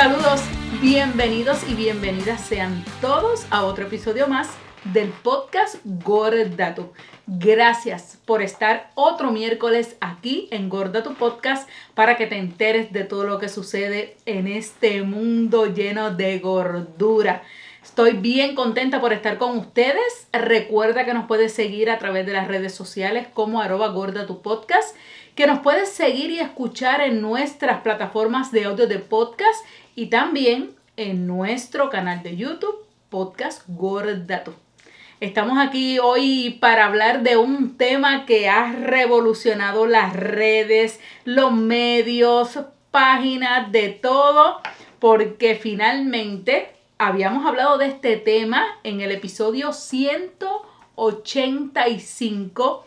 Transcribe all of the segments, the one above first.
Saludos, bienvenidos y bienvenidas sean todos a otro episodio más del podcast Gorda Tu. Gracias por estar otro miércoles aquí en Gorda Tu Podcast para que te enteres de todo lo que sucede en este mundo lleno de gordura. Estoy bien contenta por estar con ustedes. Recuerda que nos puedes seguir a través de las redes sociales como arroba gorda tu podcast, que nos puedes seguir y escuchar en nuestras plataformas de audio de podcast y también en nuestro canal de YouTube, Podcast Gorda tu. Estamos aquí hoy para hablar de un tema que ha revolucionado las redes, los medios, páginas, de todo, porque finalmente habíamos hablado de este tema en el episodio 185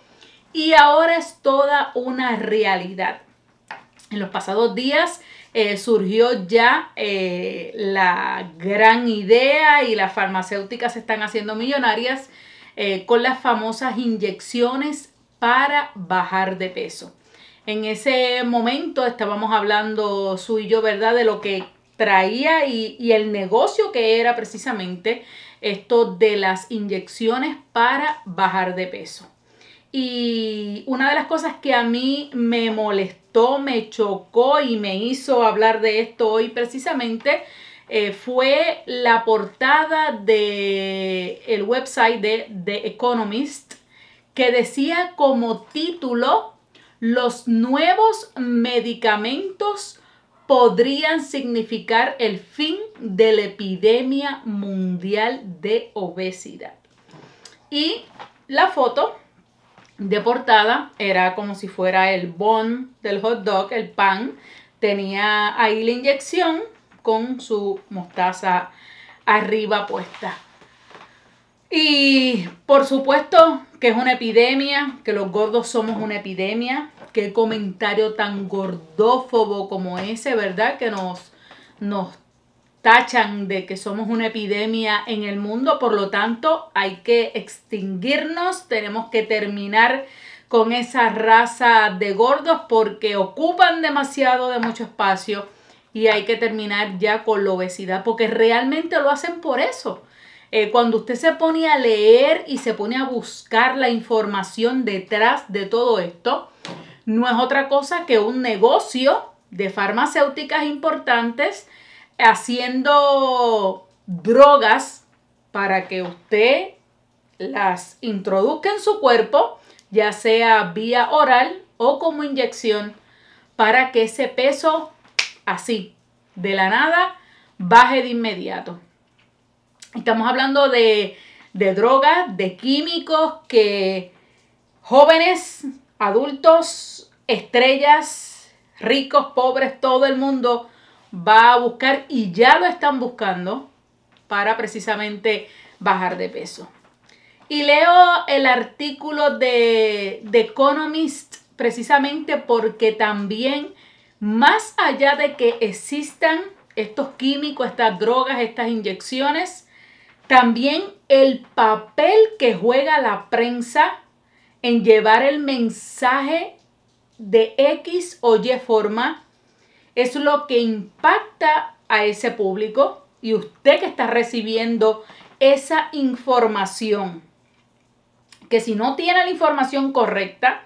y ahora es toda una realidad. En los pasados días eh, surgió ya eh, la gran idea y las farmacéuticas se están haciendo millonarias eh, con las famosas inyecciones para bajar de peso. En ese momento estábamos hablando su y yo, ¿verdad? De lo que traía y, el negocio que era precisamente esto de las inyecciones para bajar de peso. Y una de las cosas que a mí me molestó, me chocó y me hizo hablar de esto hoy precisamente eh, fue la portada del el website de The Economist que decía como título los nuevos medicamentos podrían significar el fin de la epidemia mundial de obesidad. Y la foto de portada era como si fuera el bon del hot dog, el pan. Tenía ahí la inyección con su mostaza arriba puesta. Y por supuesto que es una epidemia, que los gordos somos una epidemia, qué comentario tan gordófobo como ese, ¿verdad? Que nos, nos tachan de que somos una epidemia en el mundo, por lo tanto hay que extinguirnos, tenemos que terminar con esa raza de gordos porque ocupan demasiado de mucho espacio y hay que terminar ya con la obesidad porque realmente lo hacen por eso. Eh, cuando usted se pone a leer y se pone a buscar la información detrás de todo esto, no es otra cosa que un negocio de farmacéuticas importantes haciendo drogas para que usted las introduzca en su cuerpo, ya sea vía oral o como inyección, para que ese peso así, de la nada, baje de inmediato. Estamos hablando de, de drogas, de químicos que jóvenes adultos, estrellas, ricos, pobres, todo el mundo va a buscar y ya lo están buscando para precisamente bajar de peso. Y leo el artículo de The Economist precisamente porque también más allá de que existan estos químicos, estas drogas, estas inyecciones, también el papel que juega la prensa en llevar el mensaje de X o Y forma es lo que impacta a ese público y usted que está recibiendo esa información. Que si no tiene la información correcta,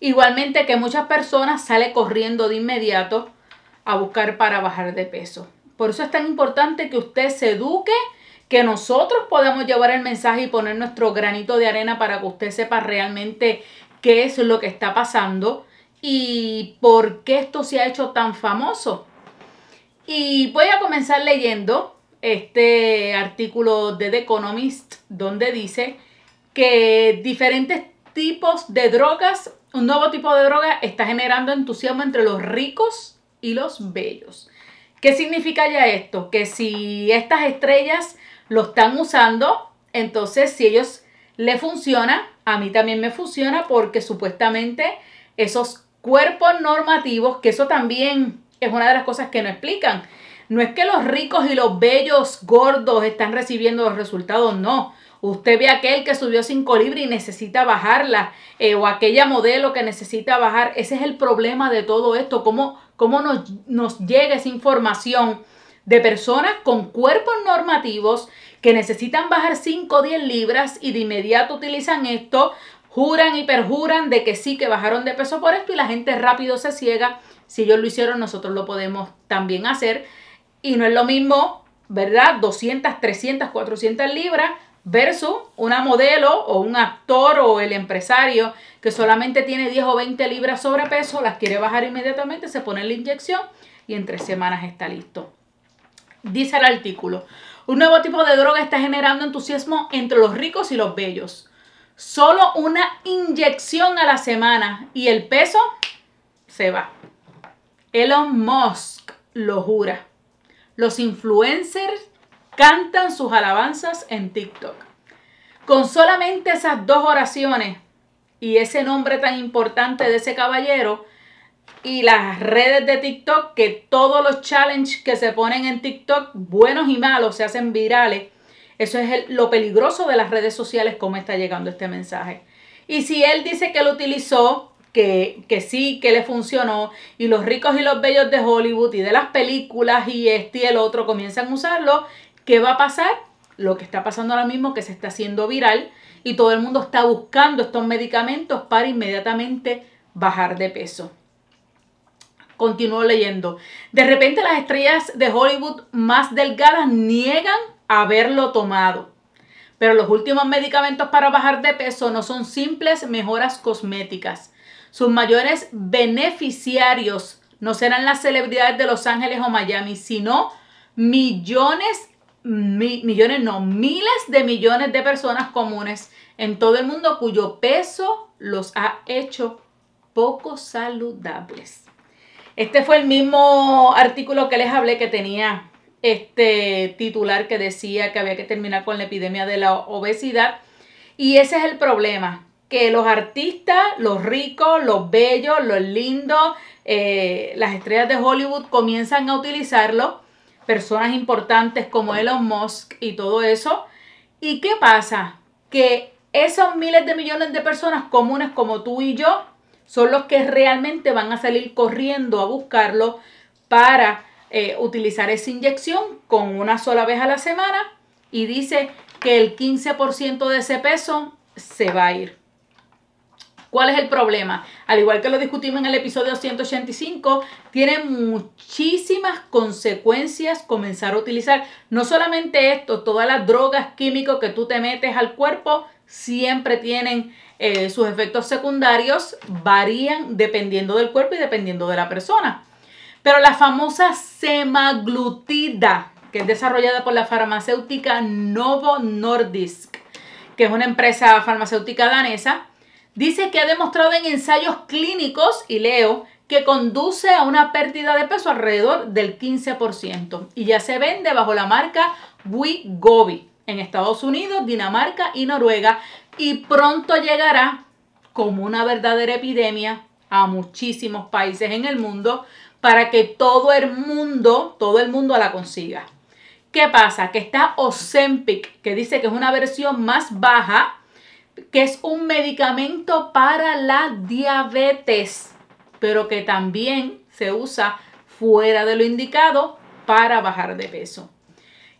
igualmente que muchas personas sale corriendo de inmediato a buscar para bajar de peso. Por eso es tan importante que usted se eduque que nosotros podamos llevar el mensaje y poner nuestro granito de arena para que usted sepa realmente qué es lo que está pasando y por qué esto se ha hecho tan famoso. Y voy a comenzar leyendo este artículo de The Economist donde dice que diferentes tipos de drogas, un nuevo tipo de droga está generando entusiasmo entre los ricos y los bellos. ¿Qué significa ya esto? Que si estas estrellas lo están usando, entonces si ellos le funciona, a mí también me funciona porque supuestamente esos cuerpos normativos, que eso también es una de las cosas que no explican. No es que los ricos y los bellos gordos están recibiendo los resultados, no. Usted ve aquel que subió 5 libras y necesita bajarla, eh, o aquella modelo que necesita bajar. Ese es el problema de todo esto, cómo, cómo nos, nos llega esa información de personas con cuerpos normativos que necesitan bajar 5 o 10 libras y de inmediato utilizan esto, juran y perjuran de que sí, que bajaron de peso por esto y la gente rápido se ciega. Si ellos lo hicieron, nosotros lo podemos también hacer. Y no es lo mismo, ¿verdad? 200, 300, 400 libras versus una modelo o un actor o el empresario que solamente tiene 10 o 20 libras sobrepeso, las quiere bajar inmediatamente, se pone la inyección y en tres semanas está listo. Dice el artículo, un nuevo tipo de droga está generando entusiasmo entre los ricos y los bellos. Solo una inyección a la semana y el peso se va. Elon Musk lo jura. Los influencers cantan sus alabanzas en TikTok. Con solamente esas dos oraciones y ese nombre tan importante de ese caballero y las redes de TikTok, que todos los challenges que se ponen en TikTok, buenos y malos, se hacen virales. Eso es lo peligroso de las redes sociales, cómo está llegando este mensaje. Y si él dice que lo utilizó, que, que, sí, que le funcionó, y los ricos y los bellos de Hollywood y de las películas y este y el otro comienzan a usarlo, ¿Qué va a pasar? Lo que está pasando ahora mismo que se está haciendo viral y todo el mundo está buscando estos medicamentos para inmediatamente bajar de peso. Continúo leyendo. De repente las estrellas de Hollywood más delgadas niegan haberlo tomado. Pero los últimos medicamentos para bajar de peso no son simples mejoras cosméticas. Sus mayores beneficiarios no serán las celebridades de Los Ángeles o Miami, sino millones millones, no, miles de millones de personas comunes en todo el mundo cuyo peso los ha hecho poco saludables. Este fue el mismo artículo que les hablé que tenía este titular que decía que había que terminar con la epidemia de la obesidad. Y ese es el problema, que los artistas, los ricos, los bellos, los lindos, eh, las estrellas de Hollywood comienzan a utilizarlo personas importantes como Elon Musk y todo eso. ¿Y qué pasa? Que esos miles de millones de personas comunes como tú y yo son los que realmente van a salir corriendo a buscarlo para eh, utilizar esa inyección con una sola vez a la semana y dice que el 15% de ese peso se va a ir. ¿Cuál es el problema? Al igual que lo discutimos en el episodio 185, tiene muchísimas consecuencias comenzar a utilizar. No solamente esto, todas las drogas químicos que tú te metes al cuerpo siempre tienen eh, sus efectos secundarios, varían dependiendo del cuerpo y dependiendo de la persona. Pero la famosa semaglutida, que es desarrollada por la farmacéutica Novo Nordisk, que es una empresa farmacéutica danesa, Dice que ha demostrado en ensayos clínicos, y leo, que conduce a una pérdida de peso alrededor del 15% y ya se vende bajo la marca Wegovy en Estados Unidos, Dinamarca y Noruega y pronto llegará como una verdadera epidemia a muchísimos países en el mundo para que todo el mundo, todo el mundo la consiga. ¿Qué pasa? Que está Ozempic, que dice que es una versión más baja que es un medicamento para la diabetes, pero que también se usa fuera de lo indicado para bajar de peso.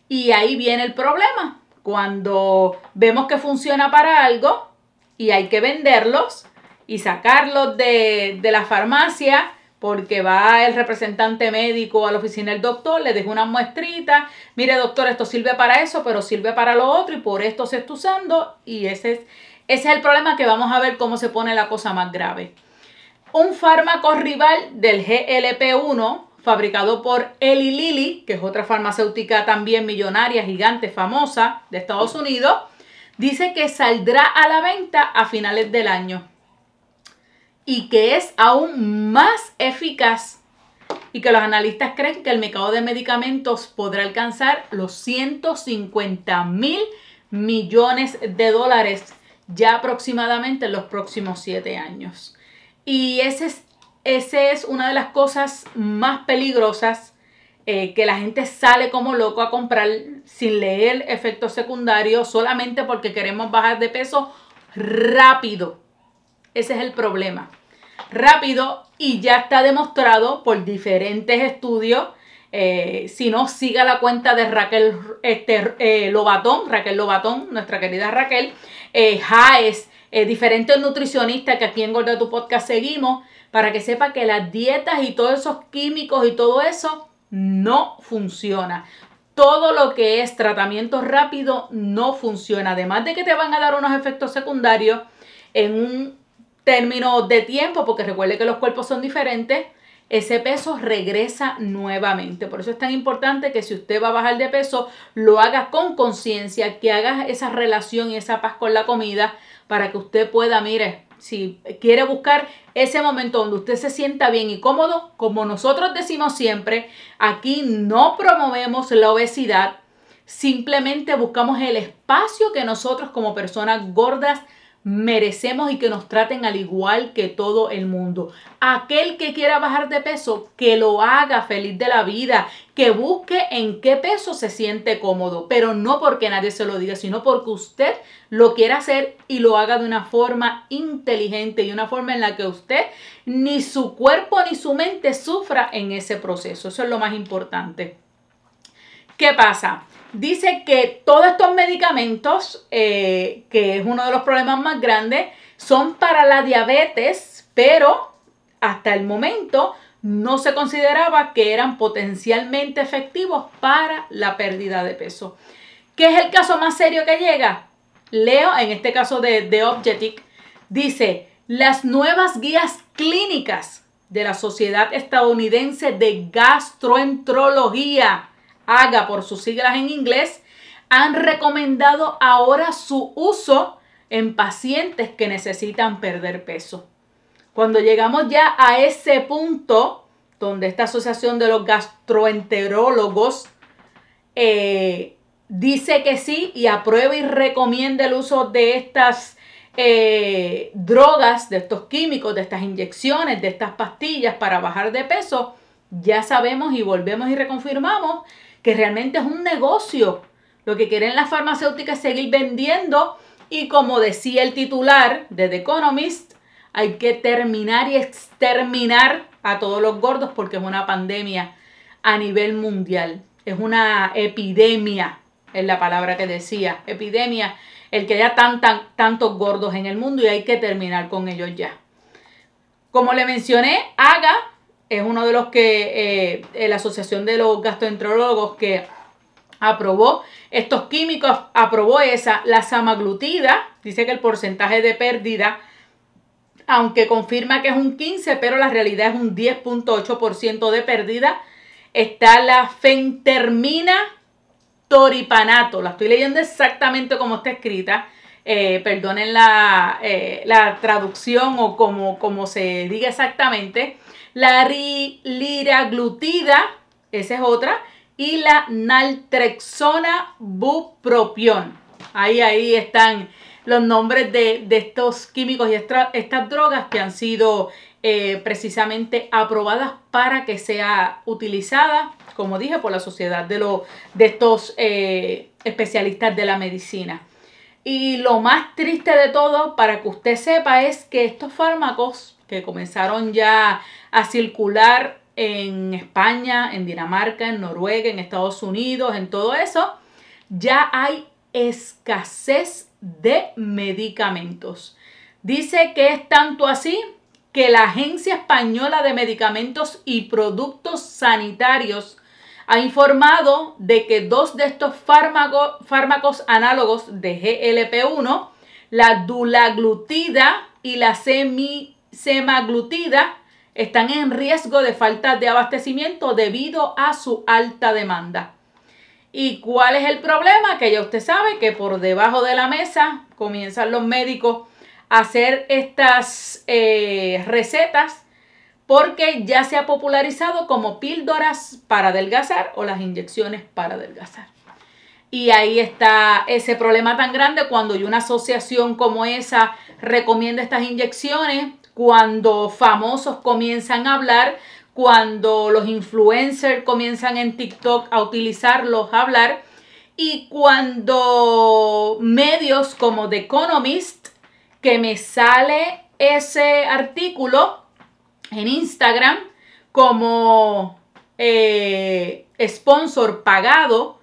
Y ahí viene el problema. Cuando vemos que funciona para algo y hay que venderlos y sacarlos de, de la farmacia porque va el representante médico a la oficina del doctor, le deja una muestrita, mire doctor, esto sirve para eso, pero sirve para lo otro y por esto se está usando y ese es, ese es el problema que vamos a ver cómo se pone la cosa más grave. Un fármaco rival del GLP-1 fabricado por Eli Lilly, que es otra farmacéutica también millonaria, gigante, famosa de Estados Unidos, dice que saldrá a la venta a finales del año y que es aún más eficaz y que los analistas creen que el mercado de medicamentos podrá alcanzar los 150 mil millones de dólares ya aproximadamente en los próximos siete años. Y esa es, ese es una de las cosas más peligrosas eh, que la gente sale como loco a comprar sin leer efectos secundarios solamente porque queremos bajar de peso rápido. Ese es el problema rápido y ya está demostrado por diferentes estudios Eh, si no, siga la cuenta de Raquel este, eh, Lobatón, Raquel Lobatón, nuestra querida Raquel, eh, eh, diferentes nutricionistas que aquí en Gorda Tu Podcast seguimos, para que sepa que las dietas y todos esos químicos y todo eso no funciona. Todo lo que es tratamiento rápido no funciona. Además de que te van a dar unos efectos secundarios en un término de tiempo, porque recuerde que los cuerpos son diferentes, ese peso regresa nuevamente. Por eso es tan importante que si usted va a bajar de peso, lo haga con conciencia, que haga esa relación y esa paz con la comida para que usted pueda, mire, si quiere buscar ese momento donde usted se sienta bien y cómodo, como nosotros decimos siempre, aquí no promovemos la obesidad, simplemente buscamos el espacio que nosotros como personas gordas merecemos y que nos traten al igual que todo el mundo. Aquel que quiera bajar de peso, que lo haga feliz de la vida, que busque en qué peso se siente cómodo, pero no porque nadie se lo diga, sino porque usted lo quiera hacer y lo haga de una forma inteligente y una forma en la que usted ni su cuerpo ni su mente sufra en ese proceso. Eso es lo más importante. ¿Qué pasa? Dice que todos estos medicamentos, eh, que es uno de los problemas más grandes, son para la diabetes, pero hasta el momento no se consideraba que eran potencialmente efectivos para la pérdida de peso. ¿Qué es el caso más serio que llega? Leo, en este caso de, de Objetic, dice, las nuevas guías clínicas de la Sociedad Estadounidense de Gastroenterología haga por sus siglas en inglés, han recomendado ahora su uso en pacientes que necesitan perder peso. Cuando llegamos ya a ese punto, donde esta asociación de los gastroenterólogos eh, dice que sí y aprueba y recomienda el uso de estas eh, drogas, de estos químicos, de estas inyecciones, de estas pastillas para bajar de peso, ya sabemos y volvemos y reconfirmamos que realmente es un negocio. Lo que quieren las farmacéuticas es seguir vendiendo y como decía el titular de The Economist, hay que terminar y exterminar a todos los gordos porque es una pandemia a nivel mundial. Es una epidemia, es la palabra que decía, epidemia, el que haya tan, tantos gordos en el mundo y hay que terminar con ellos ya. Como le mencioné, haga es uno de los que eh, la Asociación de los Gastroenterólogos que aprobó estos químicos, aprobó esa, la samaglutida, dice que el porcentaje de pérdida, aunque confirma que es un 15, pero la realidad es un 10.8% de pérdida, está la fentermina toripanato, la estoy leyendo exactamente como está escrita, eh, perdonen la, eh, la, traducción o como, se diga exactamente, la liraglutida, esa es otra, y la naltrexona bupropión. Ahí, ahí están los nombres de, estos químicos y estas drogas que han sido eh, precisamente aprobadas para que sea utilizada, como dije, por la sociedad de, de estos eh, especialistas de la medicina. Y lo más triste de todo, para que usted sepa, es que estos fármacos que comenzaron ya a circular en España, en Dinamarca, en Noruega, en Estados Unidos, en todo eso, ya hay escasez de medicamentos. Dice que es tanto así que la Agencia Española de Medicamentos y Productos Sanitarios ha informado de que dos de estos fármacos, análogos de GLP-1, la dulaglutida y la semaglutida están en riesgo de falta de abastecimiento debido a su alta demanda. ¿Y cuál es el problema? Que ya usted sabe que por debajo de la mesa comienzan los médicos a hacer estas eh, recetas porque ya se ha popularizado como píldoras para adelgazar o las inyecciones para adelgazar. Y ahí está ese problema tan grande cuando una asociación como esa recomienda estas inyecciones cuando famosos comienzan a hablar, cuando los influencers comienzan en TikTok a utilizarlos, a hablar, y cuando medios como The Economist, que me sale ese artículo en Instagram como eh, sponsor pagado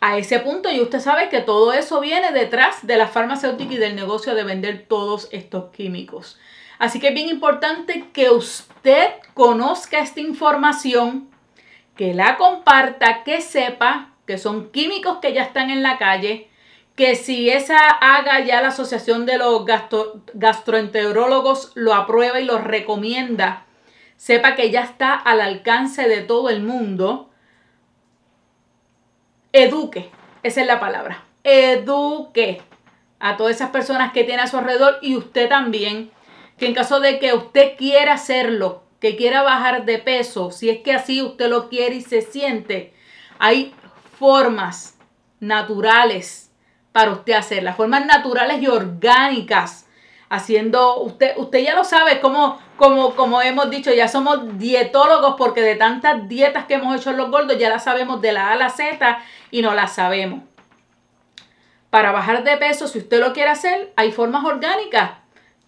a ese punto y usted sabe que todo eso viene detrás de la farmacéutica y del negocio de vender todos estos químicos. Así que es bien importante que usted conozca esta información, que la comparta, que sepa que son químicos que ya están en la calle, que si esa haga ya la Asociación de los Gastroenterólogos lo aprueba y lo recomienda, sepa que ya está al alcance de todo el mundo. Eduque, esa es la palabra. Eduque a todas esas personas que tiene a su alrededor y usted también que en caso de que usted quiera hacerlo, que quiera bajar de peso, si es que así usted lo quiere y se siente, hay formas naturales para usted hacer, las formas naturales y orgánicas, haciendo, usted, usted ya lo sabe, como, como, como hemos dicho, ya somos dietólogos porque de tantas dietas que hemos hecho en los gordos, ya las sabemos de la A a la Z y no las sabemos. Para bajar de peso, si usted lo quiere hacer, hay formas orgánicas.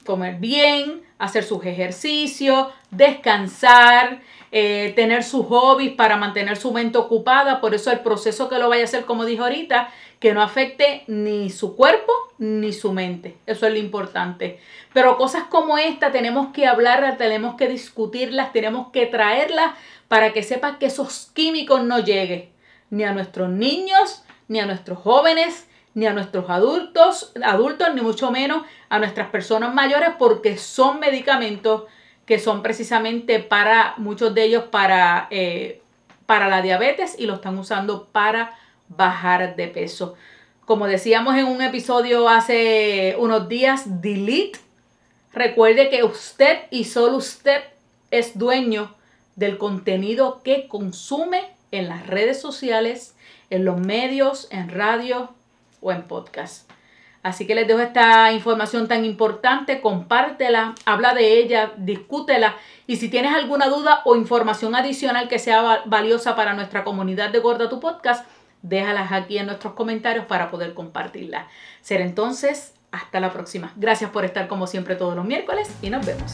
Comer bien, hacer sus ejercicios, descansar, eh, tener sus hobbies para mantener su mente ocupada. Por eso el proceso que lo vaya a hacer, como dijo ahorita, que no afecte ni su cuerpo ni su mente. Eso es lo importante. Pero cosas como esta tenemos que hablarlas, tenemos que discutirlas, tenemos que traerlas para que sepas que esos químicos no lleguen ni a nuestros niños, ni a nuestros jóvenes, ni a nuestros adultos, adultos, ni mucho menos a nuestras personas mayores, porque son medicamentos que son precisamente para muchos de ellos para, eh, para la diabetes y lo están usando para bajar de peso. Como decíamos en un episodio hace unos días, delete. Recuerde que usted y solo usted es dueño del contenido que consume en las redes sociales, en los medios, en radio, o en podcast. Así que les dejo esta información tan importante, compártela, habla de ella, discútela y si tienes alguna duda o información adicional que sea valiosa para nuestra comunidad de Gorda Tu Podcast, déjalas aquí en nuestros comentarios para poder compartirla. Será entonces hasta la próxima. Gracias por estar como siempre todos los miércoles y nos vemos.